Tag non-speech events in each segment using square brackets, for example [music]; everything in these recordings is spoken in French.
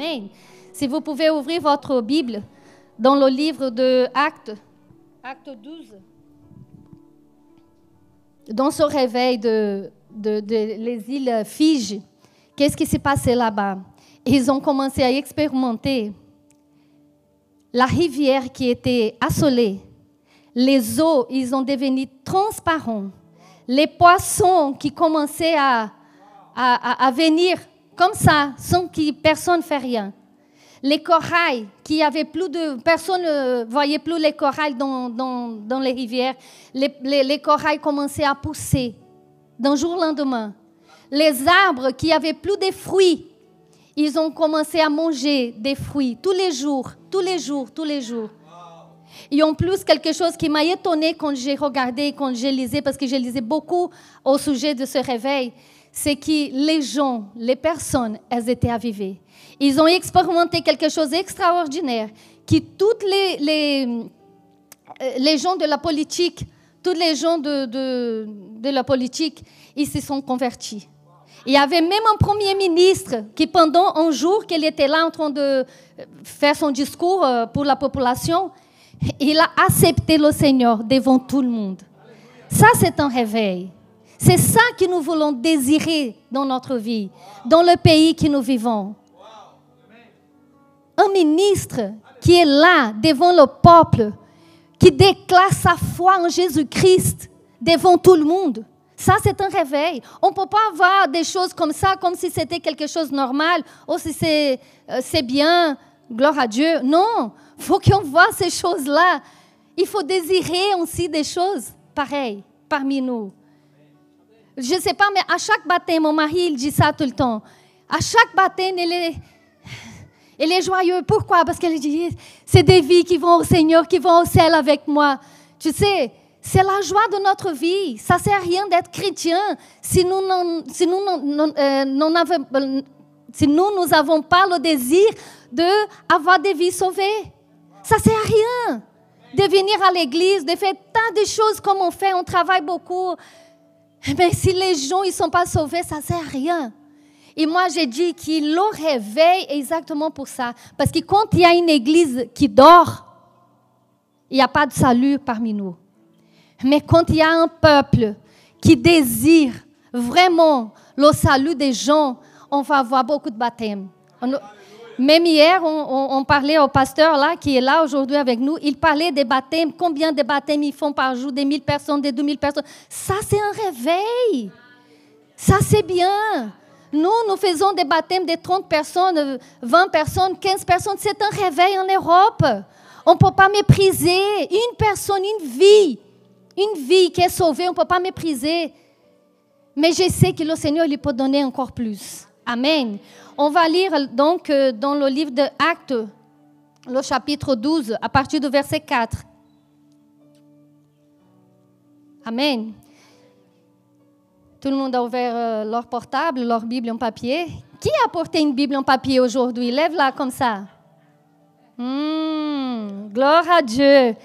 Amen. Si vous pouvez ouvrir votre Bible dans le livre de Actes, Acte 12, dans ce réveil de, les îles Fidji, qu'est-ce qui s'est passé là-bas? Ils ont commencé à expérimenter la rivière qui était assolée. Les eaux, ils ont devenu transparents. Les poissons qui commençaient à, à venir comme ça, sans que personne ne fait rien. Les corails, qui avait plus de... Personne ne voyait plus les corails dans, les rivières. Les, les, les, corails commençaient à pousser d'un jour au lendemain. Les arbres qui avaient plus de fruits, ils ont commencé à manger des fruits tous les jours, tous les jours, tous les jours. Et en plus, quelque chose qui m'a étonné quand j'ai regardé, quand j'ai lisé, parce que j'ai lisé beaucoup au sujet de ce réveil, c'est que les gens, les personnes, elles étaient avivées. Ils ont expérimenté quelque chose d'extraordinaire, que toutes les, les, euh, les, gens de la politique, tous les gens de, de, de la politique, ils se sont convertis. Il y avait même un premier ministre qui, pendant un jour qu'il était là en train de faire son discours euh, pour la population, il a accepté le Seigneur devant tout le monde. Ça, c'est un réveil. C'est ça que nous voulons désirer dans notre vie, dans le pays que nous vivons. Un ministre qui est là devant le peuple, qui déclare sa foi en Jésus-Christ devant tout le monde. Ça, c'est un réveil. On ne peut pas avoir des choses comme ça, comme si c'était quelque chose de normal, ou si c'est euh, bien, gloire à Dieu. Non, il faut qu'on voit ces choses-là. Il faut désirer aussi des choses pareilles parmi nous. Je ne sais pas, mais à chaque baptême, mon mari, il dit ça tout le temps. À chaque baptême, il est, il est joyeux. Pourquoi? Parce qu'il dit, c'est des vies qui vont au Seigneur, qui vont au ciel avec moi. Tu sais, c'est la joie de notre vie. Ça ne sert à rien d'être chrétien si nous n'avons si nous, euh, si nous, nous n'avons pas le désir d'avoir des vies sauvées. Ça ne sert à rien de venir à l'église, de faire tant de choses comme on fait. On travaille beaucoup. Mais eh si les gens ne sont pas sauvés, ça ne sert à rien. Et moi, j'ai dit qu'il le réveille exactement pour ça. Parce que quand il y a une église qui dort, il n'y a pas de salut parmi nous. Mais quand il y a un peuple qui désire vraiment le salut des gens, on va avoir beaucoup de baptêmes. Même hier, on, parlait au pasteur là, qui est là aujourd'hui avec nous, il parlait des baptêmes, combien de baptêmes ils font par jour, des 1000 personnes, des 2000 personnes. Ça, c'est un réveil. Ça, c'est bien. Nous, nous faisons des baptêmes de 30 personnes, 20 personnes, 15 personnes. C'est un réveil en Europe. On ne peut pas mépriser une personne, une vie. Une vie qui est sauvée, on ne peut pas mépriser. Mais je sais que le Seigneur lui peut donner encore plus. Amen. On va lire donc euh, dans le livre de Actes, le chapitre 12, à partir du verset 4. Amen. Tout le monde a ouvert euh, leur portable, leur Bible en papier. Qui a apporté une Bible en papier aujourd'hui? Lève-la comme ça. Hmm, gloire à Dieu.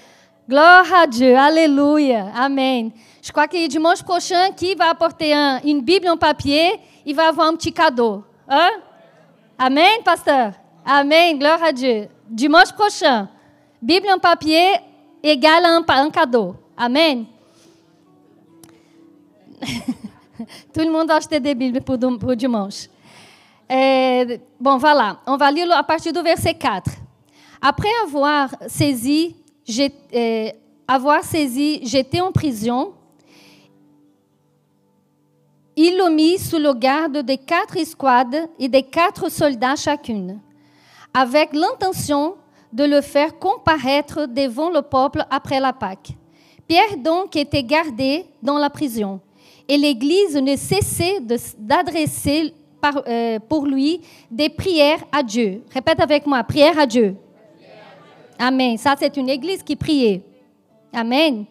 Gloire à Dieu. Alléluia. Amen. Je crois que dimanche prochain, qui va apporter une Bible en papier, il va avoir un petit cadeau. Hein? Amen, pasteur? Amen, gloire à Dieu. Dimanche prochain, Bible en papier égale un, un cadeau. Amen. Tout le monde a acheté des Bibles pour, pour dimanche. É, bon, voilà. On va lire à partir du verset 4. Après avoir saisi, euh, avoir saisi, j'étais en prison il le mit sous le garde des quatre escouades et des quatre soldats chacune, avec l'intention de le faire comparaître devant le peuple après la Pâque. Pierre donc était gardé dans la prison, et l'Église ne cessait d'adresser euh, pour lui des prières à Dieu. Répète avec moi, prière à Dieu. Amen. Ça, c'est une Église qui priait. Amen.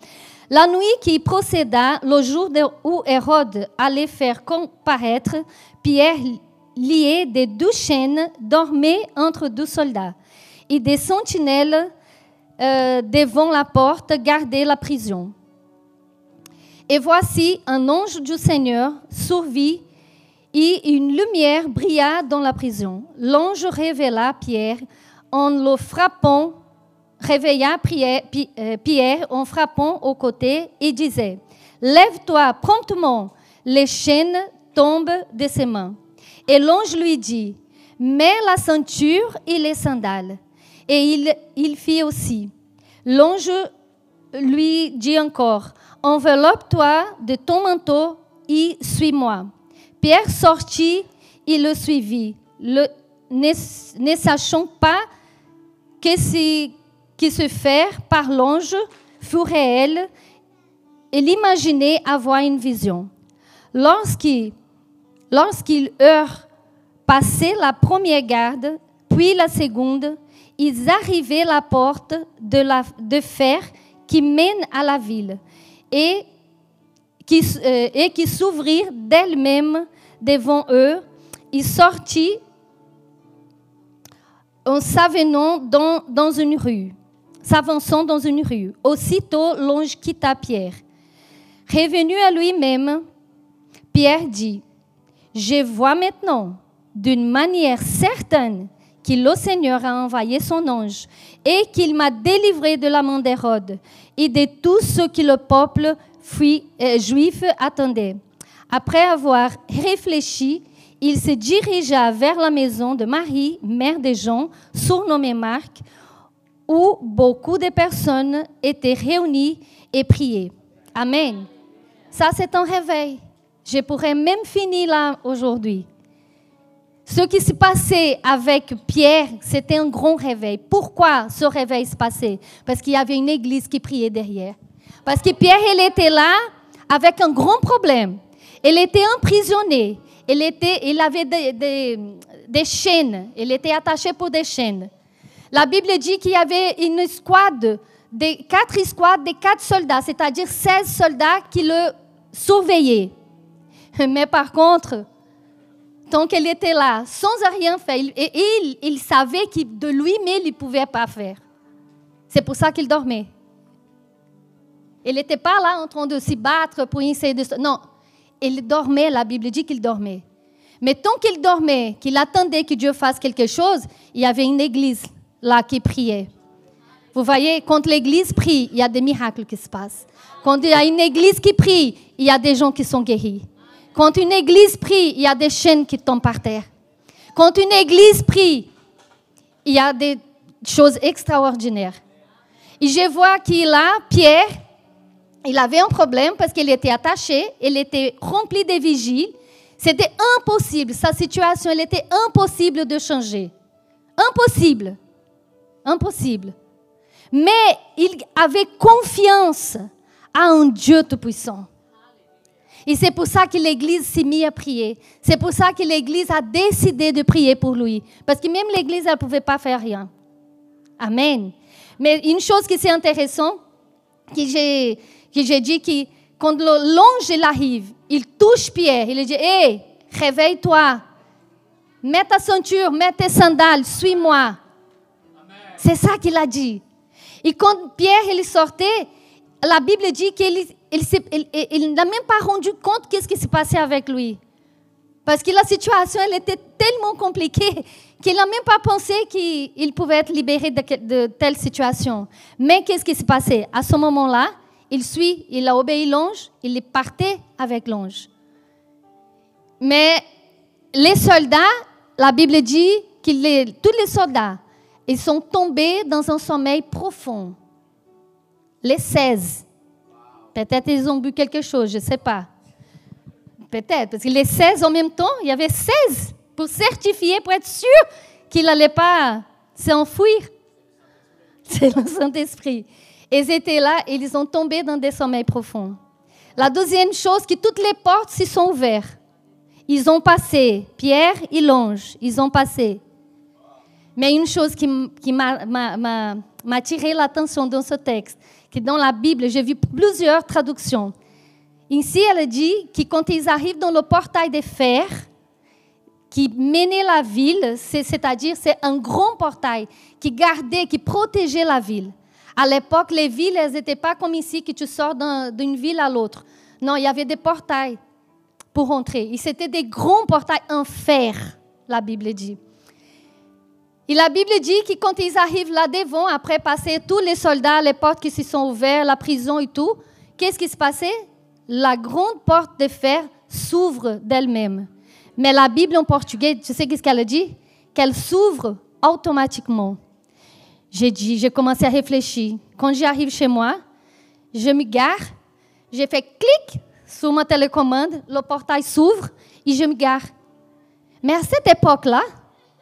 La nuit qui procéda, le jour où Hérode allait faire comparaître, Pierre, lié de deux chaînes, dormait entre deux soldats. Et des sentinelles euh, devant la porte gardaient la prison. Et voici un ange du Seigneur survit et une lumière brilla dans la prison. L'ange révéla Pierre en le frappant, réveilla euh, Pierre en frappant au côté et disait, Lève-toi promptement, les chaînes tombent de ses mains. Et l'ange lui dit, Mets la ceinture et les sandales. Et il, il fit aussi. L'ange lui dit encore, Enveloppe-toi de ton manteau et suis-moi. Pierre sortit et le suivit, le, ne, sachant pas que ce qui se fait par l'ange fut réel, il imaginait avoir une vision. Lorsqu'il lorsqu'il eurent passé la première garde, puis la seconde, ils arrivaient à la porte de, fer qui mène à la ville et qui, euh, et qui s'ouvrirent d'elle-même devant eux. Ils sortit en s'avenant dans une rue, s'avançant dans une rue. Aussitôt, l'ange quitta Pierre. Revenu à lui-même, Pierre dit, Je vois maintenant d'une manière certaine que le Seigneur a envoyé son ange et qu'il m'a délivré de la main d'Hérode et de tout ce que le peuple euh, juif attendait. Après avoir réfléchi, il se dirigea vers la maison de Marie, mère de Jean, surnommée Marc, où beaucoup de personnes étaient réunies et priaient. Amen. Ça, c'est un réveil. Je pourrais même finir là aujourd'hui. Ce qui s'est passé avec Pierre, c'était un grand réveil. Pourquoi ce réveil s'est passé Parce qu'il y avait une église qui priait derrière. Parce que Pierre, il était là avec un grand problème. Il était emprisonné. Il, était, il avait des, des, chaînes. Il était attaché pour des chaînes. La Bible dit qu'il y avait une escouade, des quatre escouades de quatre soldats, c'est-à-dire 16 soldats qui le surveillaient. [laughs] Mais par contre, tant qu'il était là, sans rien faire, et il, il savait que de lui-même, il ne pouvait pas faire. C'est pour ça qu'il dormait. Il n'était pas là en train de se battre pour essayer de... Non, il dormait, la Bible dit qu'il dormait. Mais tant qu'il dormait, qu'il attendait que Dieu fasse quelque chose, il y avait une église là qui priait. Vous voyez, quand l'église prie, il y a des miracles qui se passent. Quand il y a une église qui prie, il y a des gens qui sont guéris. Quand une église prie, il y a des chaînes qui tombent par terre. Quand une église prie, il y a des choses extraordinaires. Et je vois qu'il a Pierre, il avait un problème parce qu'il était attaché, il était rempli de vigiles. C'était impossible, sa situation, elle était impossible de changer. Impossible. Impossible. Mais il avait confiance à un Dieu tout-puissant. Et c'est pour ça que l'Église s'est mise à prier. C'est pour ça que l'Église a décidé de prier pour lui. Parce que même l'Église, elle ne pouvait pas faire rien. Amen. Mais une chose qui est intéressante, que j'ai que j'ai dit que quand l'ange arrive, il touche Pierre, il dit Hé, réveille-toi, mets ta ceinture, mets tes sandales, suis-moi. C'est ça qu'il a dit. Et quand Pierre il sortait, la Bible dit qu'il il, n'a même pas rendu compte qu'est-ce qui s'est passé avec lui. Parce que la situation elle était tellement compliquée [laughs] qu'il n'a même pas pensé qu'il pouvait être libéré de, telle situation. Mais qu'est-ce qui s'est passé? À ce moment-là, il suit, il a obéi l'ange, il est parti avec l'ange. Mais les soldats, la Bible dit que tous les soldats, ils sont tombés dans un sommeil profond. Les 16. Peut-être ils ont bu quelque chose, je ne sais pas. Peut-être, parce que les 16 en même temps, il y avait 16 pour certifier, pour être sûr qu'il n'allait pas s'enfuir. C'est le Saint-Esprit. Ils étaient là et ils ont tombé dans des sommeils profonds. La deuxième chose, que toutes les portes se sont ouvertes. Ils ont passé, Pierre et l'ange, ils ont passé. Mais une chose qui, qui m'a attiré l'attention dans ce texte, que dans la Bible, j'ai vu plusieurs traductions. Ici, elle dit que quand ils arrivent dans le portail de fer, qui menait la ville, c'est-à-dire c'est un grand portail qui gardait, qui protégeait la ville. À l'époque, les villes, elles n'étaient pas comme ici, que tu sors d'une ville à l'autre. Non, il y avait des portails pour rentrer. Et c'était des grands portails en fer, la Bible dit. Et la Bible dit que quand ils arrivent là devant, après passer tous les soldats, les portes qui se sont ouvertes, la prison et tout, qu'est-ce qui se passait? La grande porte de fer s'ouvre d'elle-même. Mais la Bible en portugais, tu sais qu'est-ce qu'elle dit? Qu'elle s'ouvre automatiquement. J'ai dit, j'ai commencé à réfléchir. Quand j'arrive chez moi, je me gare, j'ai fait clic sur ma télécommande, le portail s'ouvre et je me gare. Mais à cette époque-là,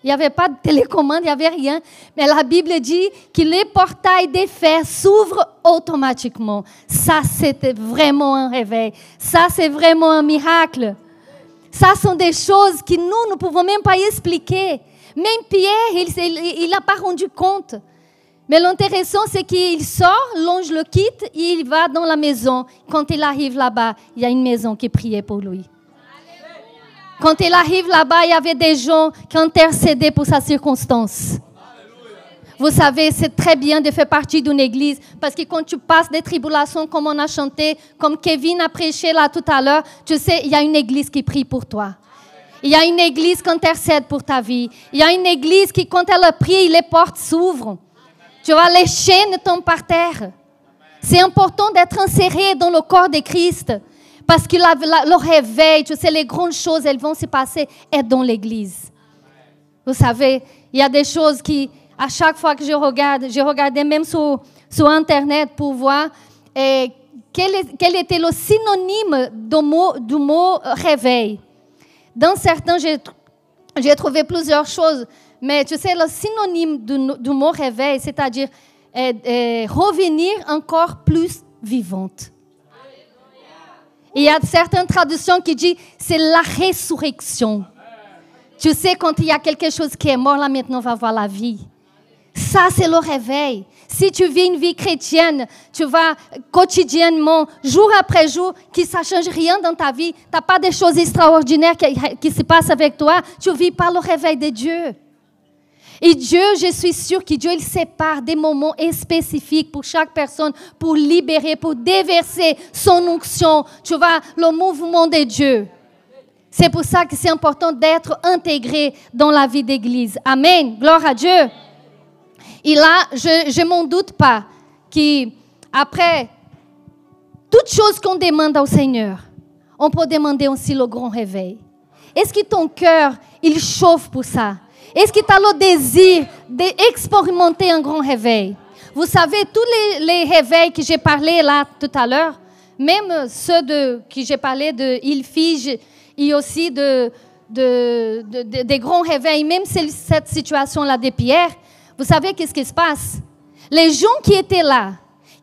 il n'y avait pas de télécommande, il n'y avait rien. Mais la Bible dit que les portails des fers s'ouvrent automatiquement. Ça, c'était vraiment un réveil. Ça, c'est vraiment un miracle. Ça sont des choses que nous ne pouvons même pas expliquer. Même Pierre, il n'a pas rendu compte. Mais l'intéressant, c'est qu'il sort, l'ange le quitte, et il va dans la maison. Quand il arrive là-bas, il y a une maison qui priait pour lui. Quand il arrive là-bas, il y avait des gens qui intercédaient pour sa circonstance. Vous savez, c'est très bien de faire partie d'une église parce que quand tu passes des tribulations comme on a chanté, comme Kevin a prêché là tout à l'heure, tu sais, il y a une église qui prie pour toi. Il y a une église qui intercède pour ta vie. Il y a une église qui, quand elle prie, les portes s'ouvrent. Tu vois, les chaînes tombent par terre. C'est important d'être inséré dans le corps de Christ. Parce que le réveil, tu sais, les grandes choses, elles vont se passer est dans l'église. Vous savez, il y a des choses qui, à chaque fois que je regarde, je regardais même sur, sur Internet pour voir eh, quel, était le synonyme du mot, du mot réveil. Dans certains, j'ai trouvé plusieurs choses, mais tu sais, le synonyme du, mot réveil, c'est-à-dire eh, eh, revenir encore plus vivante. Il y a certaines traductions qui disent c'est la résurrection. Tu sais, quand il y a quelque chose qui est mort, là maintenant, on va voir la vie. Ça, c'est le réveil. Si tu vis une vie chrétienne, tu vas quotidiennement, jour après jour, que ça ne change rien dans ta vie, tu n'as pas des choses extraordinaires qui, qui, se passent avec toi, tu vis par le réveil de Dieu. Et Dieu, je suis sûre que Dieu, il sépare des moments spécifiques pour chaque personne, pour libérer, pour déverser son onction. Tu vois, le mouvement de Dieu. C'est pour ça que c'est important d'être intégré dans la vie d'église. Amen. Gloire à Dieu. Et là, je ne m'en doute pas qu'après toute chose qu'on demande au Seigneur, on peut demander aussi le grand réveil. Est-ce que ton cœur, il chauffe pour ça? Est-ce que tu as le désir d'expérimenter un grand réveil? Vous savez, tous les, réveils que j'ai parlé là tout à l'heure, même ceux de, que j'ai parlé de Il fige et aussi de, des grands réveils, même cette situation-là des pierres, vous savez qu'est-ce qui se passe? Les gens qui étaient là,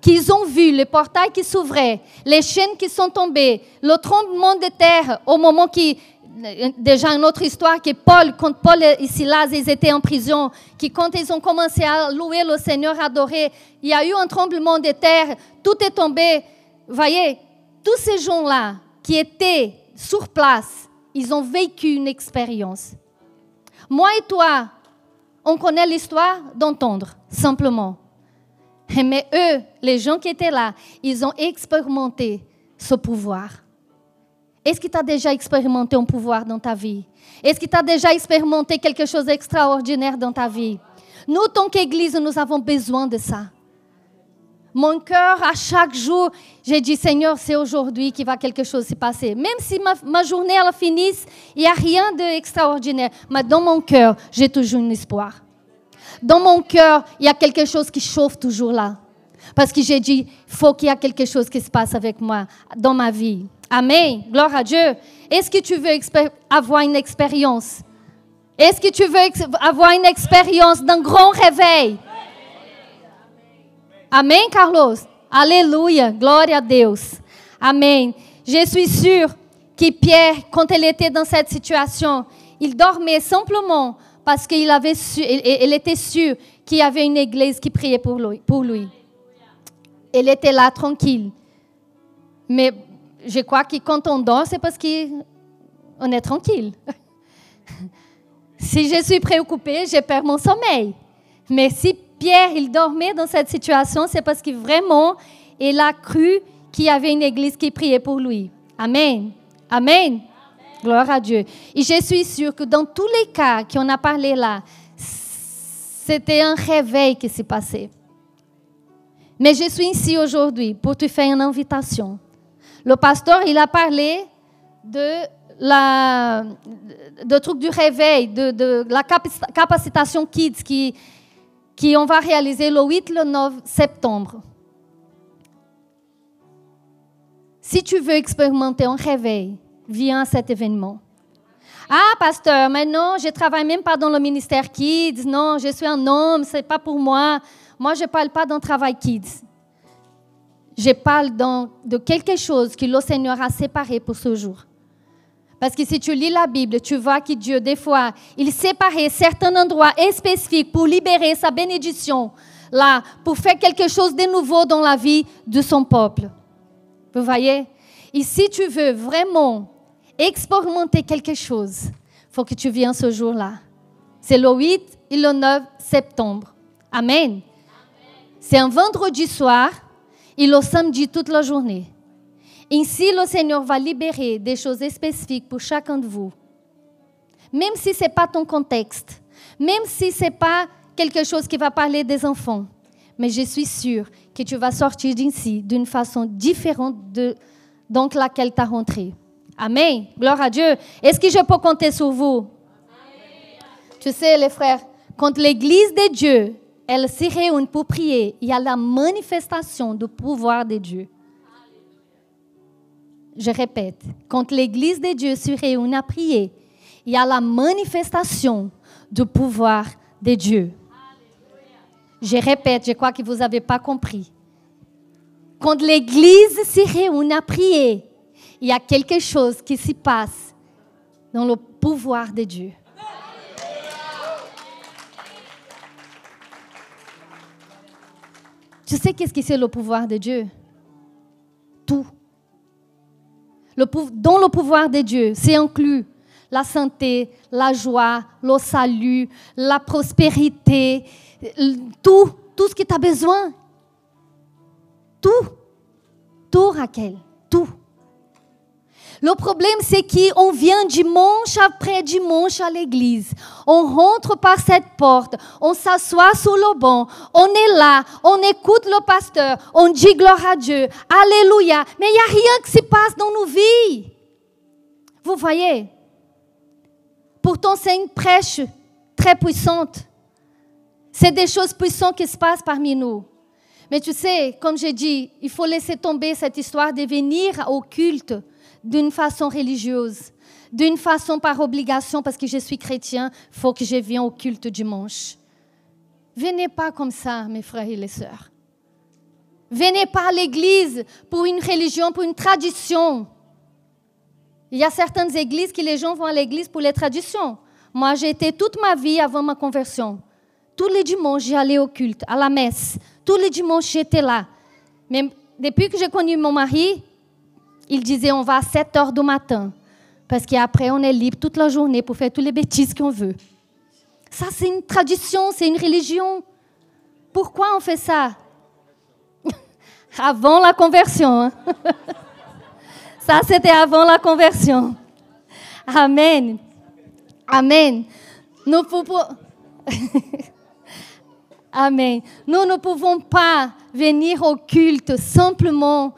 qui ont vu les portails qui s'ouvraient, les chaînes qui sont tombées, le tremblement de terre au moment qui déjà une autre histoire que Paul, quand Paul et Silas ils étaient en prison, qui quand ils ont commencé à louer le Seigneur, à adorer, il y a eu un tremblement de terre, tout est tombé. Voyez, tous ces gens-là qui étaient sur place, ils ont vécu une expérience. Moi et toi, on connaît l'histoire d'entendre, simplement. Mais eux, les gens qui étaient là, ils ont expérimenté ce pouvoir. Est-ce que tu as déjà un pouvoir dans ta vie? Est-ce que tu as déjà quelque chose d'extraordinaire dans ta vie? Nous, tant qu'Église, nous avons besoin de ça. Mon cœur, à chaque jour, j'ai dit, Seigneur, c'est aujourd'hui qu'il va quelque chose se passer. Même si ma, journée elle finisse, il n'y a rien d'extraordinaire. Mais dans mon cœur, j'ai toujours un espoir. Dans mon cœur, il y a quelque chose qui chauffe toujours là. Parce que j'ai dit, faut qu'il y ait quelque chose qui se passe avec moi dans ma vie. Amen. Gloire à Dieu. Est-ce que tu veux avoir une expérience? Est-ce que tu veux avoir une expérience d'un grand réveil? Amen, Carlos? Alléluia. Gloire à Deus. Amen. Je suis sûre que Pierre, quand il était dans cette situation, il dormait simplement parce qu'il avait il, était sûr qu'il y avait une église qui priait. Pour lui. Il était là tranquille. Mais je crois que quand on dort, c'est parce qu'on est tranquille. [laughs] si je suis préoccupée, je perds mon sommeil. Mais si Pierre, il dormait dans cette situation, c'est parce que vraiment, il a cru qu'il y avait une église qui priait pour lui. Amen. Amen. Gloire à Dieu. Et je suis sûre que dans tous les cas qu'on a parlé là, c'était un réveil qui s'est passé. Mais je suis ici aujourd'hui pour te faire une invitation. Le pasteur, il a parlé de la de truc du réveil, de, de la capacitation kids qui, qui on va réaliser le 8 le 9 septembre. Si tu veux expérimenter un réveil, viens à cet événement. Ah, pasteur, mais non, je travaille même pas dans le ministère Kids. Non, je suis un homme, ce n'est pas pour moi. Moi, je ne parle pas d'un travail Kids. Je parle de quelque chose que le Seigneur a séparé pour ce jour. Parce que si tu lis la Bible, tu vois que Dieu, des fois, il séparait certains endroits spécifiques pour libérer sa bénédiction, là, pour faire quelque chose de nouveau dans la vie de son peuple. Vous voyez? Et si tu veux vraiment expérimenter quelque chose, il faut que tu viennes ce jour-là. C'est le 8 et le 9 septembre. Amen. C'est un vendredi soir et le samedi toute la journée. Ainsi, le Seigneur va libérer des choses spécifiques pour chacun de vous. Même si ce n'est pas ton contexte, même si ce n'est pas quelque chose qui va parler des enfants, mais je suis sûre que tu vas sortir d'ici d'une façon différente de laquelle tu as rentré. Amen. Gloire à Dieu. Est-ce que je peux compter sur vous? Tu sais, les frères, quand l'Église de Dieu, elle se réunit pour prier, il y a la manifestation du pouvoir de Dieu. Je répète, quand l'Église de Dieu se réunit à prier, il y a la manifestation du pouvoir de Dieu. Je répète, je crois que vous n'avez pas compris. Quand l'Église se réunit à prier, il y a quelque chose qui se passe dans le pouvoir de Dieu. Tu sais qu'est-ce que c'est le pouvoir de Dieu? Tout dans le pouvoir de Dieu, c'est inclus la santé, la joie, le salut, la prospérité, tout, tout ce que tu as besoin. Tout. Tout, Raquel. Le problème, c'est qu'on vient dimanche après dimanche à l'église. On rentre par cette porte, on s'assoit sur le banc, on est là, on écoute le pasteur, on dit gloire à Dieu, Alléluia. Mais il n'y a rien qui se passe dans nos vies. Vous voyez? Pourtant, c'est une prêche très puissante. C'est des choses puissantes qui se passent parmi nous. Mais tu sais, comme j'ai dit, il faut laisser tomber cette histoire de venir au culte d'une façon religieuse, d'une façon par obligation, parce que je suis chrétien, faut que je vienne au culte dimanche. Venez pas comme ça, mes frères et les sœurs. Venez pas à l'église pour une religion, pour une tradition. Il y a certaines églises que les gens vont à l'église pour les traditions. Moi, j'ai été toute ma vie avant ma conversion. Tous les dimanches, j'allais au culte, à la messe. Tous les dimanches, j'étais là. Mais depuis que j'ai connu mon mari, il disait on va à 7 heures du matin. Parce qu'après, on est libre toute la journée pour faire toutes les bêtises qu'on veut. Ça, c'est une tradition, c'est une religion. Pourquoi on fait ça? [laughs] Avant la conversion. Hein? [laughs] ça, c'était avant la conversion. Amen. Amen. Nous pouvons... [laughs] Amen. Nous ne pouvons pas venir au culte simplement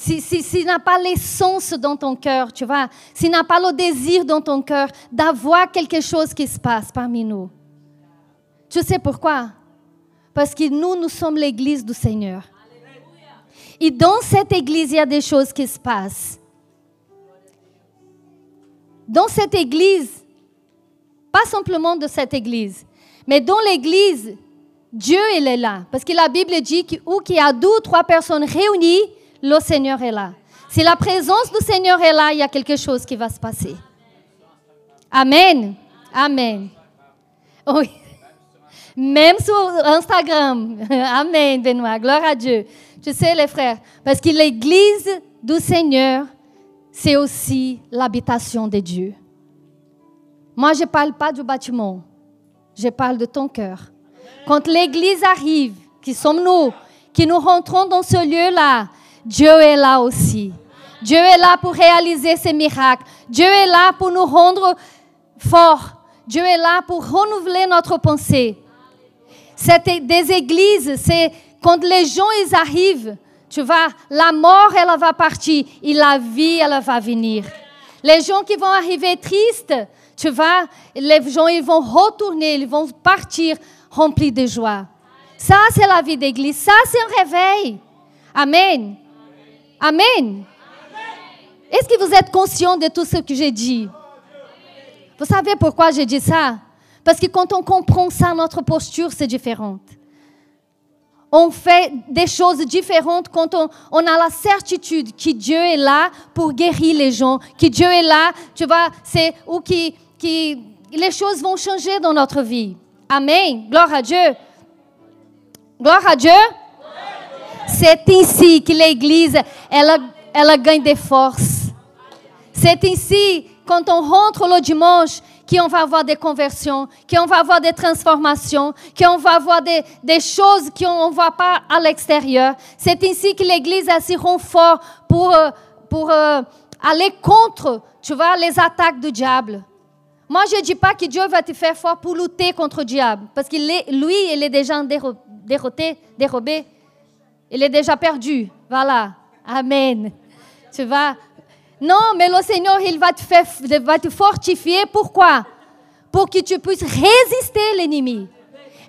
si, si, si n'a pas l'essence dans ton cœur, tu vois, s'il n'a pas le désir dans ton cœur d'avoir quelque chose qui se passe parmi nous. Tu sais pourquoi? Parce que nous, nous sommes l'église du Seigneur. Et dans cette église, il y a des choses qui se passent. Dans cette église, pas simplement de cette église, mais dans l'église, Dieu, il est là. Parce que la Bible dit où qu'il y a deux ou trois personnes réunies, le Seigneur est là. Si la présence du Seigneur est là, il y a quelque chose qui va se passer. Amen. Amen. Oui. Même sur Instagram. [laughs] Amen, Benoît. Gloire à Dieu. Tu sais, les frères, parce que l'église du Seigneur, c'est aussi l'habitation de Dieu. Moi, je ne parle pas du bâtiment. Je parle de ton cœur. Quand l'église arrive, qui sommes nous, qui nous rentrons dans ce lieu-là, Dieu est là aussi. Dieu est là pour réaliser ses miracles. Dieu est là pour nous rendre forts. Dieu est là pour renouveler notre pensée. C'est des églises, c'est quand les gens ils arrivent, tu vois, la mort elle va partir et la vie elle va venir. Les gens qui vont arriver tristes, tu vois, les gens ils vont retourner, ils vont partir remplis de joie. Ça c'est la vie d'église, ça c'est un réveil. Amen. Amen. Est-ce que vous êtes conscient de tout ce que j'ai dit? Vous savez pourquoi j'ai dit ça? Parce que quand on comprend ça, notre posture, c'est différente. On fait des choses différentes quand on, a la certitude que Dieu est là pour guérir les gens, que Dieu est là, tu vois, c'est où qui, qui, les choses vont changer dans notre vie. Amen. Gloire à Dieu. Gloire à Dieu. C'est ici que l'Église, elle, elle gagne des forces. C'est ici quand on rentre le dimanche, qu'on va avoir des conversions, qu'on va avoir des transformations, qu'on va avoir des, choses qu'on ne voit pas à l'extérieur. C'est ici que l'Église a si fort pour, euh, pour euh, aller contre, tu vois, les attaques du diable. Moi, je ne dis pas que Dieu va te faire fort pour lutter contre le diable, parce que lui, il est déjà déroté, dérobé. Il est déjà perdu. Voilà. Amen. Tu vois, non, mais le Seigneur, il va te, faire, fortifier. Pourquoi? Pour que tu puisses résister l'ennemi,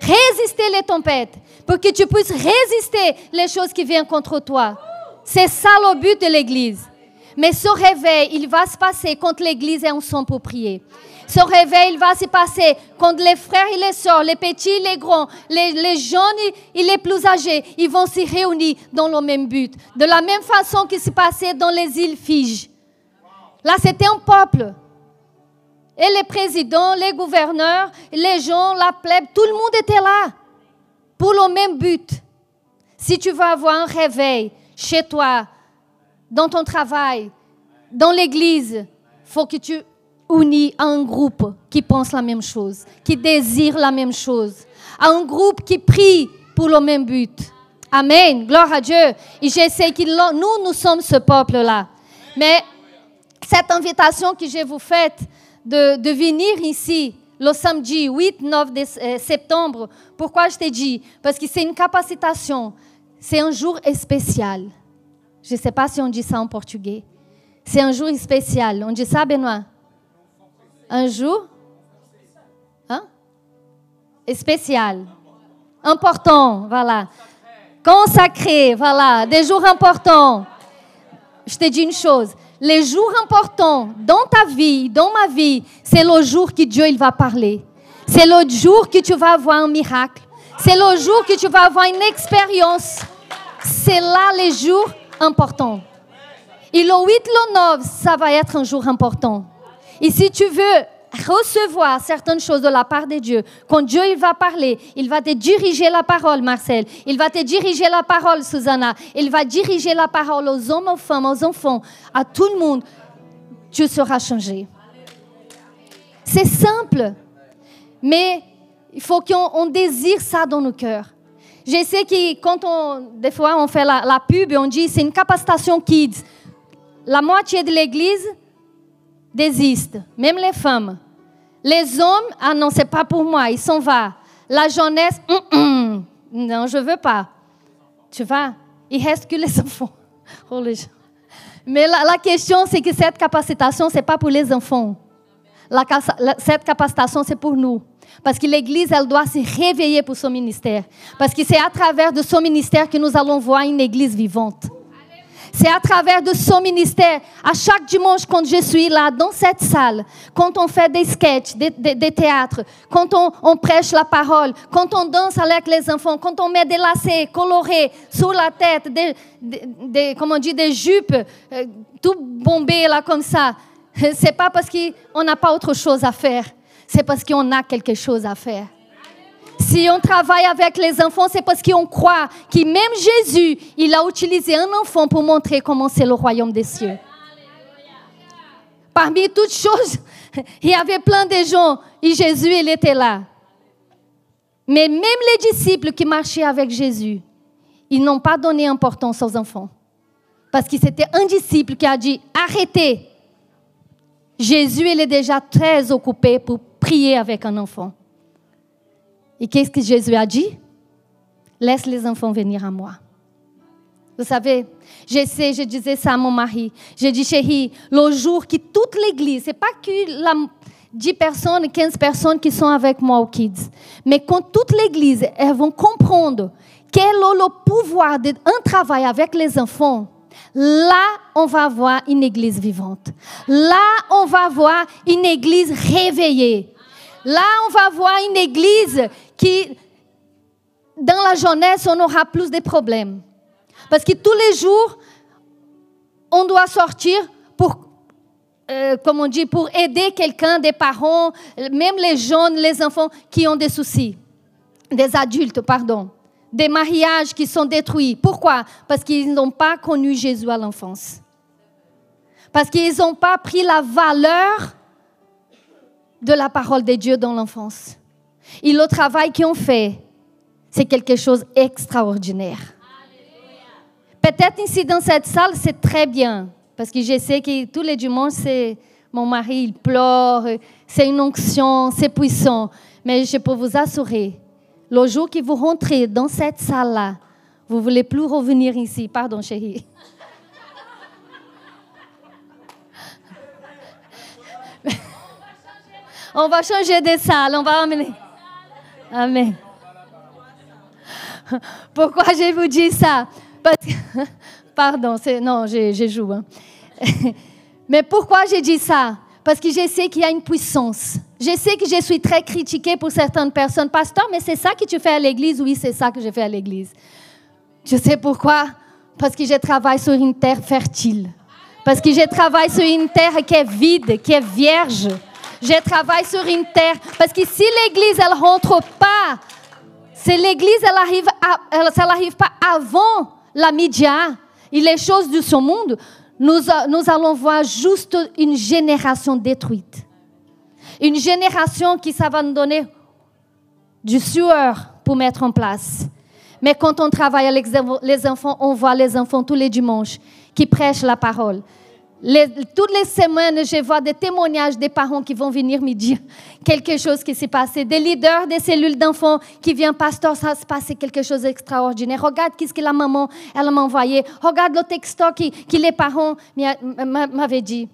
résister les tempêtes, pour que tu puisses résister les choses qui viennent contre toi. C'est ça le but de l'Église. Mais ce réveil, il va se passer quand l'Église est ensemble pour prier. Ce réveil, il va se passer quand les frères et les sœurs, les petits, les grands, les, jeunes et les plus âgés, ils vont se réunir dans le même but. De la même façon que se passait dans les îles Fidji. Là, c'était un peuple. Et les présidents, les gouverneurs, les gens, la plèbe, tout le monde était là pour le même but. Si tu veux avoir un réveil chez toi, dans ton travail, dans l'église, faut que tu unis à un groupe qui pense la même chose, qui désire la même chose, à un groupe qui prie pour le même but. Amen. Gloire à Dieu. Et je sais que nous, nous sommes ce peuple-là. Mais cette invitation que je vous faite de, venir ici le samedi 8, 9 de, euh, septembre, pourquoi je t'ai dit? Parce que c'est une capacitation, c'est un jour spécial. Je ne sais pas si on dit ça en portugais. C'est un jour spécial. On dit ça, Benoît? Un jour hein? Spécial. Important, voilà. Consacré, voilà. Des jours importants. Je te dis une chose les jours importants dans ta vie, dans ma vie, c'est le jour que Dieu il va parler. C'est le jour que tu vas avoir un miracle. C'est le jour que tu vas avoir une expérience. C'est là les jours importants. Et le 8, le 9, ça va être un jour important. Et si tu veux recevoir certaines choses de la part de Dieu, quand Dieu il va parler, il va te diriger la parole, Marcel. Il va te diriger la parole, Susanna. Il va diriger la parole aux hommes, aux femmes, aux enfants, à tout le monde. Tu seras changé. C'est simple, mais il faut qu'on désire ça dans nos cœurs. Je sais que quand on, des fois, on fait la, la pub on dit c'est une capacitation kids. La moitié de l'église désistent, même les femmes. Les hommes, ah non, c'est pas pour moi, ils s'en vont. La jeunesse, hum, hum, non, je veux pas. Tu vois, il reste que les [laughs] enfants. Oh, Mais la, question, c'est que cette capacitation, c'est pas pour les enfants. Cette capacitation, c'est pour nous. Parce que l'Église, elle doit se réveiller pour son ministère. Parce que c'est à travers de son ministère que nous allons voir une Église vivante. C'est à travers de son ministère, à chaque dimanche quand je suis là dans cette salle, quand on fait des sketchs, des, théâtres, quand on, prêche la parole, quand on danse avec les enfants, quand on met des lacets colorés sur la tête, des, on dit, des jupes euh, tout bombées là comme ça. [laughs] C'est pas parce qu'on n'a pas autre chose à faire, c'est parce qu'on a quelque chose à faire. Si on travaille avec les enfants, c'est parce qu'on croit que même Jésus, il a utilisé un enfant pour montrer comment c'est le royaume des cieux. Parmi toutes choses, [laughs] il y avait plein de gens et Jésus, il était là. Mais même les disciples qui marchaient avec Jésus, ils n'ont pas donné importance aux enfants. Parce que c'était un disciple qui a dit, arrêtez. Jésus, il est déjà très occupé pour prier avec un enfant. Et qu'est-ce que Jésus a dit? Laisse les enfants venir à moi. Vous savez, je sais, je disais ça à mon mari. J'ai dit, chérie, le jour que toute l'église, c'est pas que la 10 personnes, 15 personnes qui sont avec moi au Kids, mais quand toute l'église, elles vont comprendre quel est le pouvoir d'un travail avec les enfants, là, on va voir une église vivante. Là, on va voir une église réveillée. Là, on va voir une église qui, dans la jeunesse, on aura plus de problèmes. Parce que tous les jours, on doit sortir pour, euh, comme on dit, pour aider quelqu'un, des parents, même les jeunes, les enfants qui ont des soucis, des adultes, pardon, des mariages qui sont détruits. Pourquoi? Parce qu'ils n'ont pas connu Jésus à l'enfance. Parce qu'ils n'ont pas pris la valeur de la parole de Dieu dans l'enfance. Et le travail qu'ils ont fait, c'est quelque chose d'extraordinaire. Peut-être ici dans cette salle, c'est très bien. Parce que je sais que tous les dimanches, c'est mon mari, il pleure, c'est une onction, c'est puissant. Mais je peux vous assurer, le jour que vous rentrez dans cette salle-là, vous ne voulez plus revenir ici. Pardon, chérie. On va changer de salle, on va emmener. Amen. Pourquoi je vous dis ça? [laughs] Pardon, non, je, joue. Hein. [laughs] Mais pourquoi j'ai dit ça? Parce que je sais qu'il y a une puissance. Je sais que je suis très critiquée pour certaines personnes. Pasteur, mais c'est ça que tu fais à l'église? Oui, c'est ça que je fais à l'église. Je sais pourquoi? Parce que je travaille sur une terre fertile. Parce que je travaille sur une terre qui est vide, qui est vierge. Je travaille sur une terre. Parce que si l'église, elle rentre pas, si l'église, elle arrive, elle, pas avant la média et les choses de ce monde, nous, nous allons voir juste une génération détruite. Une génération qui, ça va nous donner du sueur pour mettre en place. Mais quand on travaille avec les enfants, on voit les enfants tous les dimanches qui prêchent la parole toutes les semaines, je vois des témoignages des parents qui vont venir me dire quelque chose qui s'est passé, des leaders des cellules d'enfants qui viennent, pasteur, ça se passé quelque chose d'extraordinaire. Regarde qu'est-ce que la maman, elle m'a envoyé. Regarde le texto qui les parents m'avaient dit.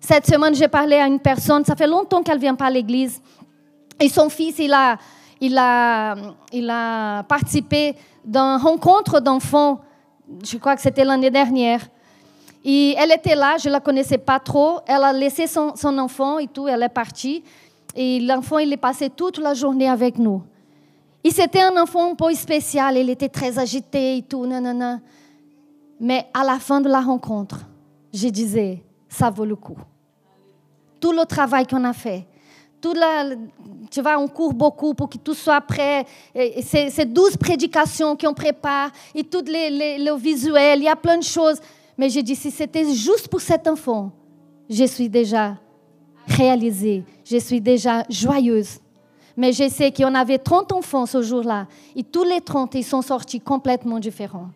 Cette semaine, j'ai parlé à une personne, ça fait longtemps qu'elle vient pas à l'église. Et son fils, il a, il a, il a participé d'une rencontre d'enfants, je crois que c'était l'année dernière. Et elle était là, je ne la connaissais pas trop. Elle a laissé son, enfant et tout, elle est partie. Et l'enfant, il est passé toute la journée avec nous. Et c'était un enfant un peu spécial, il était très agité et tout, non. Mais à la fin de la rencontre, je disais, ça vaut le coup. Tout le travail qu'on a fait, tout la, tu vois, on court beaucoup pour que tout soit prêt. Ces, douze prédications qu'on prépare et tout les, les, le visuel, il y a plein de choses. Mais j'ai dit, si c'était juste pour cet enfant, je suis déjà réalisée, je suis déjà joyeuse. Mais je sais qu'on avait 30 enfants ce jour-là, et tous les 30, ils sont sortis complètement différents.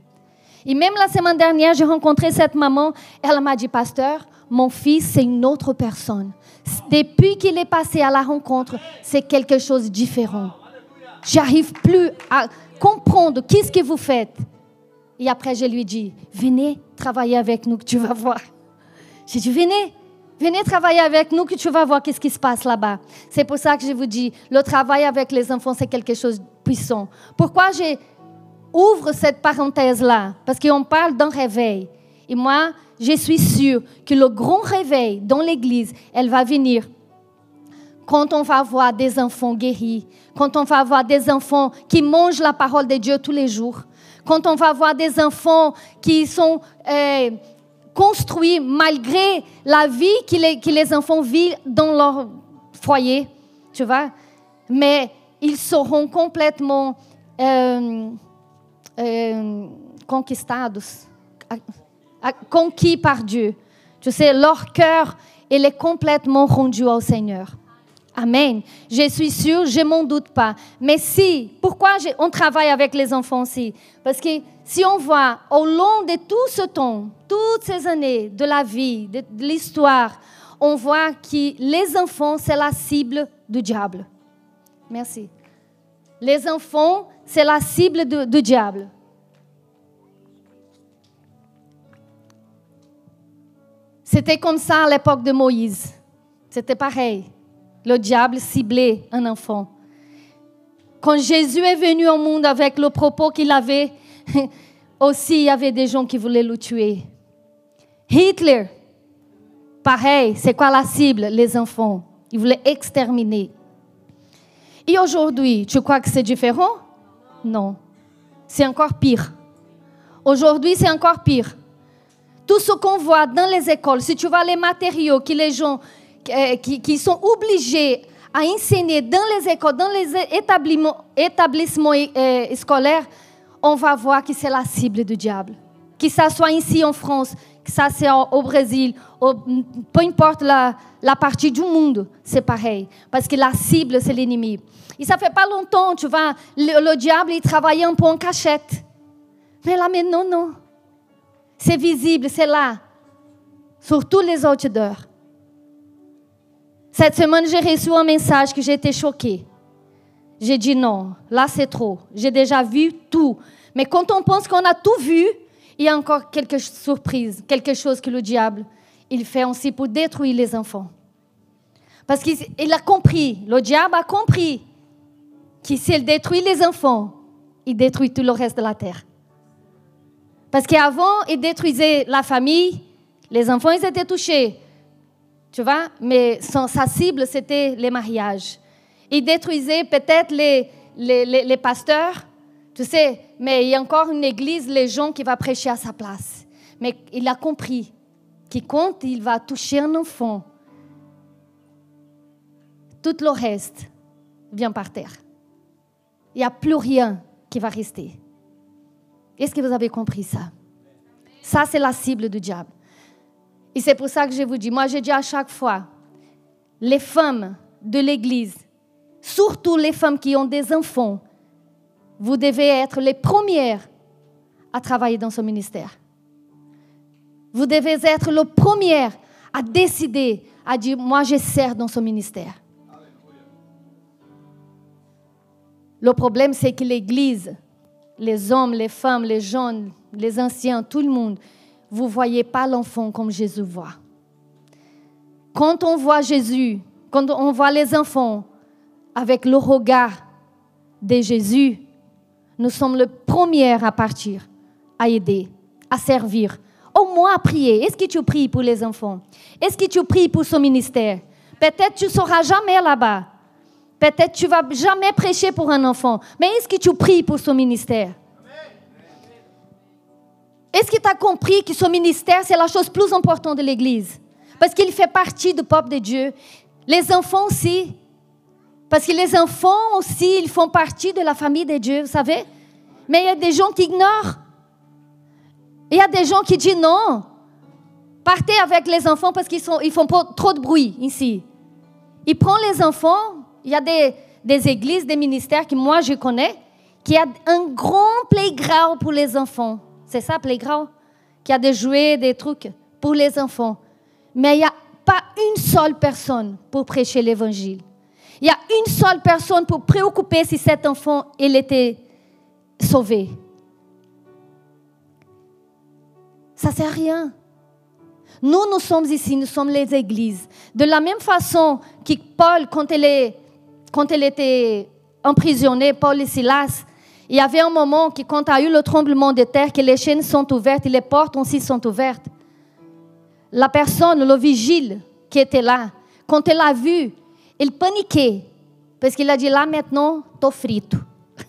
Et même la semaine dernière, j'ai rencontré cette maman, elle m'a dit, pasteur, mon fils, c'est une autre personne. Depuis qu'il est passé à la rencontre, c'est quelque chose de différent. J'arrive plus à comprendre qu'est-ce que vous faites. Et après, je lui dis, venez travailler avec nous, que tu vas voir. J'ai dit, venez, venez travailler avec nous, que tu vas voir qu'est-ce qui se passe là-bas. C'est pour ça que je vous dis, le travail avec les enfants, c'est quelque chose de puissant. Pourquoi j'ouvre cette parenthèse-là? Parce qu'on parle d'un réveil. Et moi, je suis sûre que le grand réveil dans l'Église, elle va venir quand on va voir des enfants guéris, quand on va voir des enfants qui mangent la parole de Dieu tous les jours, quand on va voir des enfants qui sont euh, construits malgré la vie que les, enfants vivent dans leur foyer, tu vois, mais ils seront complètement euh, euh, conquistados, conquis par Dieu. Tu sais, leur cœur, il est complètement rendu au Seigneur. Amen. Je suis sûre, je m'en doute pas. Mais si, pourquoi on travaille avec les enfants aussi? Parce que si on voit au long de tout ce temps, toutes ces années de la vie, de, l'histoire, on voit que les enfants, c'est la cible du diable. Merci. Les enfants, c'est la cible du diable. C'était comme ça à l'époque de Moïse. C'était pareil. Le diable ciblait un enfant. Quand Jésus est venu au monde avec le propos qu'il avait, [laughs] aussi il y avait des gens qui voulaient le tuer. Hitler, pareil, c'est quoi la cible? Les enfants. Il voulait exterminer. Et aujourd'hui, tu crois que c'est différent? Non. C'est encore pire. Aujourd'hui, c'est encore pire. Tout ce qu'on voit dans les écoles, si tu vois les matériaux que les gens euh, qui, sont obligés à enseigner dans les écoles, dans les établissements, euh, scolaires, on va voir que c'est la cible du diable. Que ça soit ici en France, que ça soit au Brésil, peu importe la, partie du monde, c'est pareil. Parce que la cible, c'est l'ennemi. Et ça fait pas longtemps, tu vois, le, diable, il travaillait un peu en cachette. Mais là, mais non, non. C'est visible, c'est là. Sur tous les outdoors. Cette semaine, j'ai reçu un message que été choquée. J'ai dit non, là c'est trop. J'ai déjà vu tout. Mais quand on pense qu'on a tout vu, il y a encore quelque surprise, quelque chose que le diable, il fait aussi pour détruire les enfants. Parce qu'il a compris, le diable a compris que s'il détruit les enfants, il détruit tout le reste de la terre. Parce qu'avant, il détruisait la famille, les enfants, ils étaient touchés. Tu vois? Mais sa cible, c'était les mariages. Il détruisait peut-être les, les, les, pasteurs, tu sais, mais il y a encore une église, les gens qui vont prêcher à sa place. Mais il a compris que quand il va toucher un enfant, tout le reste vient par terre. Il n'y a plus rien qui va rester. Est-ce que vous avez compris ça? Ça, c'est la cible du diable. Et c'est pour ça que je vous dis, moi je dis à chaque fois, les femmes de l'Église, surtout les femmes qui ont des enfants, vous devez être les premières à travailler dans ce ministère. Vous devez être le premier à décider, à dire, moi je sers dans ce ministère. Le problème, c'est que l'Église, les hommes, les femmes, les jeunes, les anciens, tout le monde, vous ne voyez pas l'enfant comme Jésus voit. Quand on voit Jésus, quand on voit les enfants avec le regard de Jésus, nous sommes les premiers à partir, à aider, à servir, au moins à prier. Est-ce que tu pries pour les enfants? Est-ce que tu pries pour ce ministère? Peut-être tu ne seras jamais là-bas. Peut-être tu vas jamais prêcher pour un enfant. Mais est-ce que tu pries pour ce ministère? Est-ce que tu as compris que ce ministère, c'est la chose plus importante de l'Église? Parce qu'il fait partie du peuple de Dieu. Les enfants aussi. Parce que les enfants aussi, ils font partie de la famille de Dieu, vous savez? Mais il y a des gens qui ignorent. Il y a des gens qui disent non. Partez avec les enfants parce qu'ils ils font trop de bruit ici. Ils prennent les enfants. Il y a des, des églises, des ministères que moi je connais, qui a un grand playground pour les enfants. C'est ça, playground, qui a des jouets, des trucs pour les enfants. Mais il n'y a pas une seule personne pour prêcher l'évangile. Il y a une seule personne pour préoccuper si cet enfant il était sauvé. Ça ne sert à rien. Nous, nous sommes ici, nous sommes les églises. De la même façon que Paul, quand il, est, quand il était emprisonné, Paul et Silas, il y avait un moment que quand il y a eu le tremblement de terre, que les chaînes sont ouvertes et les portes aussi sont ouvertes. La personne, le vigile qui était là, quand il a vu, il paniquait. Parce qu'il a dit, là maintenant, tô frito.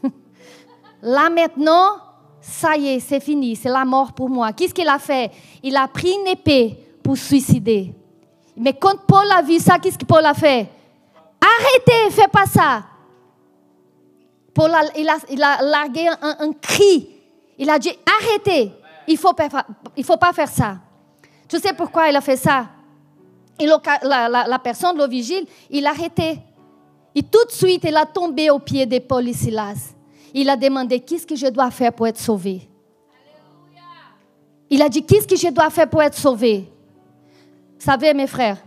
[laughs] là maintenant, ça y est, c'est fini, c'est la mort pour moi. Qu'est-ce qu'il a fait? Il a pris une épée pour suicider. Mais quand Paul a vu ça, qu'est-ce que Paul a fait? Arrêtez, fais pas ça. Paul il, a, largué un, cri. Il a dit arrêtez, il ne faut, pas, il faut pas faire ça. Tu sais pourquoi il a fait ça? Et la, la, personne, le vigile, il a arrêté Et tout de suite, il a tombé aux pieds de Paul et Silas. Il a demandé, qu'est-ce que je dois faire pour être sauvé? Il a dit, qu'est-ce que je dois faire pour être sauvé? Vous savez, mes frères,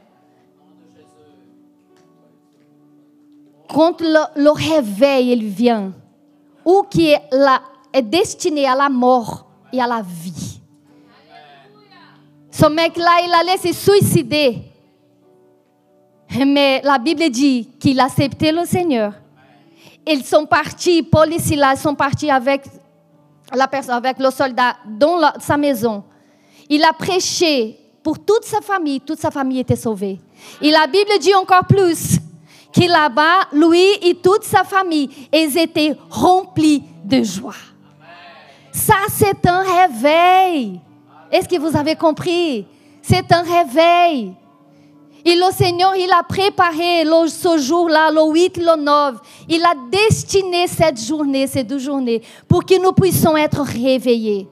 quand le, réveil il vient, ou qui est, est destiné à la mort et à la vie. Ce mec-là, il allait se suicider. Mais la Bible dit qu'il a accepté le Seigneur. Ils sont partis, Paul et sont partis avec, la personne, avec le soldat dans sa maison. Il a prêché pour toute sa famille, toute sa famille était sauvée. Et la Bible dit encore plus que là-bas, lui et toute sa famille, ils étaient remplis de joie. Ça, c'est un réveil. Est-ce que vous avez compris? C'est un réveil. Et le Seigneur, il a préparé ce jour-là, le 8, le 9. Il a destiné cette journée, ces deux journées, pour que nous puissions être réveillés.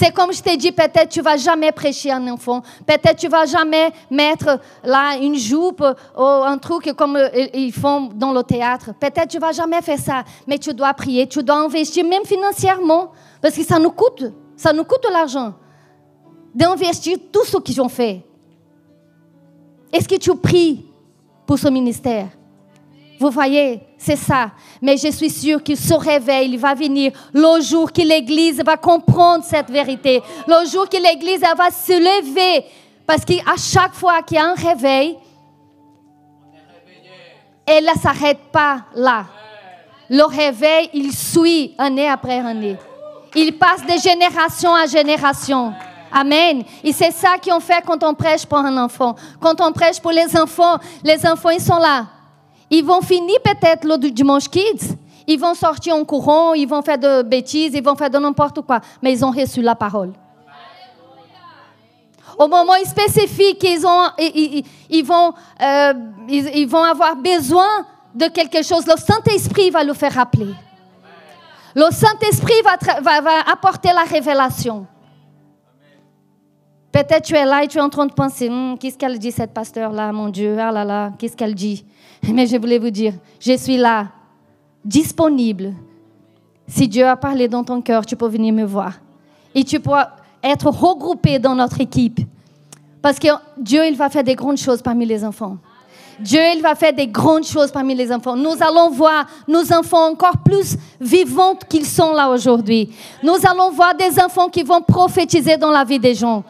C'est comme je t'ai dit, peut-être tu vas jamais prêcher un enfant, peut-être tu vas jamais mettre là une jupe ou un truc comme euh, ils font dans le théâtre. Peut-être tu vas jamais faire ça, mais tu dois prier, tu dois investir même financièrement, parce que ça nous coûte, ça nous coûte l'argent d'investir tout ce qu'ils ont fait. Est-ce que tu pries pour ce ministère? Vous voyez, c'est ça. Mais je suis sûre que ce réveil va venir le jour que l'Église va comprendre cette vérité. Le jour que l'Église va se lever. Parce qu'à chaque fois qu'il y a un réveil, elle ne s'arrête pas là. Le réveil, il suit année après année. Il passe de génération à génération. Amen. Et c'est ça qu'on fait quand on prêche pour un enfant. Quand on prêche pour les enfants, les enfants, ils sont là. Ils vont finir peut-être le dimanche kids. Ils vont sortir en courant, ils vont faire de bêtises, ils vont faire de n'importe quoi. Mais ils ont reçu la parole. Au moment spécifique, ils, euh, vont avoir besoin de quelque chose. Le Saint-Esprit va le faire rappeler. Le Saint-Esprit va apporter la révélation. Peut-être tu es là et tu es en train de penser, hum, qu'est-ce qu'elle dit cette pasteur-là, mon Dieu, ah là là, qu'est-ce qu'elle dit? [laughs] Mais je voulais vous dire, je suis là, disponible. Si Dieu a parlé dans ton cœur, tu peux venir me voir. Et tu peux être regroupé dans notre équipe. Parce que Dieu, il va faire des grandes choses parmi les enfants. Dieu, il va faire des grandes choses parmi les enfants. Nous allons voir nos enfants encore plus vivants qu'ils sont là aujourd'hui. Nous allons voir des enfants qui vont prophétiser dans la vie des gens.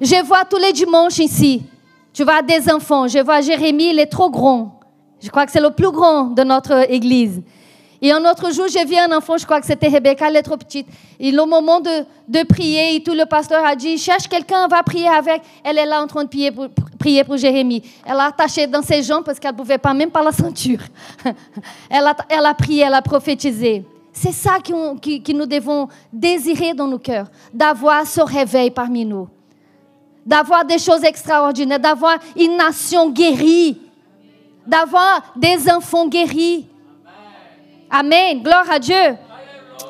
Je vois tous les dimanches ici. Tu vois des enfants. Je vois Jérémie, il est trop grand. Je crois que c'est le plus grand de notre église. Et un autre jour, j'ai vu un enfant, je crois que c'était Rebecca, elle est trop petite. Et au moment de, prier, et tout le pasteur a dit, cherche quelqu'un, va prier avec. Elle est là en train de prier pour, Jérémie. Elle a attaché dans ses jambes parce qu'elle ne pouvait pas, même pas la ceinture. [laughs] elle, a, elle a prié, elle a prophétisé. C'est ça que nous devons désirer dans nos cœurs, d'avoir ce réveil parmi nous d'avoir des choses extraordinaires, d'avoir une nation guérie, d'avoir des enfants guéris. Amen. Gloire à Dieu.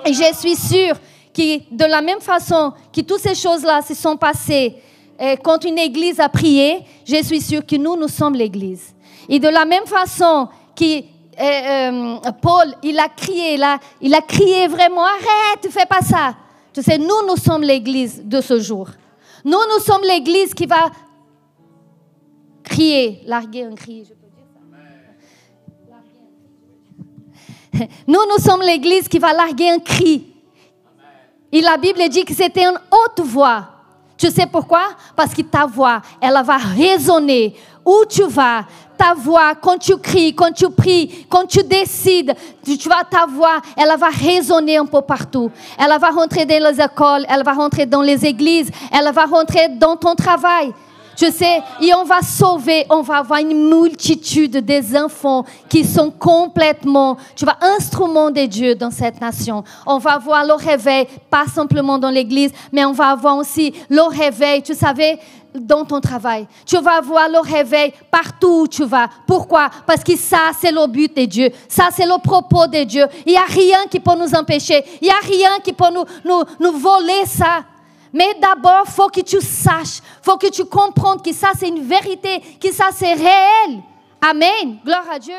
Et je suis sûre que de la même façon que toutes ces choses-là se sont passées eh, quand une église a prié, je suis sûre que nous, nous sommes l'église. Et de la même façon que eh, euh, Paul, il a crié, il a, il a crié vraiment, arrête, fais pas ça. Tu sais, nous, nous sommes l'église de ce jour. Nous, nous sommes l'église qui va crier, larguer un cri. Nous, nous sommes l'église qui va larguer un cri. Et la Bible dit que c'était une haute voix. Tu sais pourquoi? Parce que ta voix, elle va résonner où tu vas, ta voix, quand tu cries, quand tu pries, quand tu décides, tu, vois ta voix, elle va résonner un peu partout. Elle va rentrer dans les écoles, elle va rentrer dans les églises, elle va rentrer dans ton travail. Tu sais, et on va sauver, on va avoir une multitude des enfants qui sont complètement, tu vois, instruments de Dieu dans cette nation. On va voir le réveil, pas simplement dans l'église, mais on va avoir aussi le réveil, tu savais, dans ton travail. Tu vas voir le réveil partout où tu vas. Pourquoi? Parce que ça, c'est le but de Dieu. Ça, c'est le propos de Dieu. Il n'y a rien qui peut nous empêcher. Il n'y a rien qui peut nous, nous, nous voler ça. Mais d'abord, faut que tu saches, faut que tu comprennes que ça, c'est une vérité, que ça, c'est réel. Amen. Gloire à Dieu.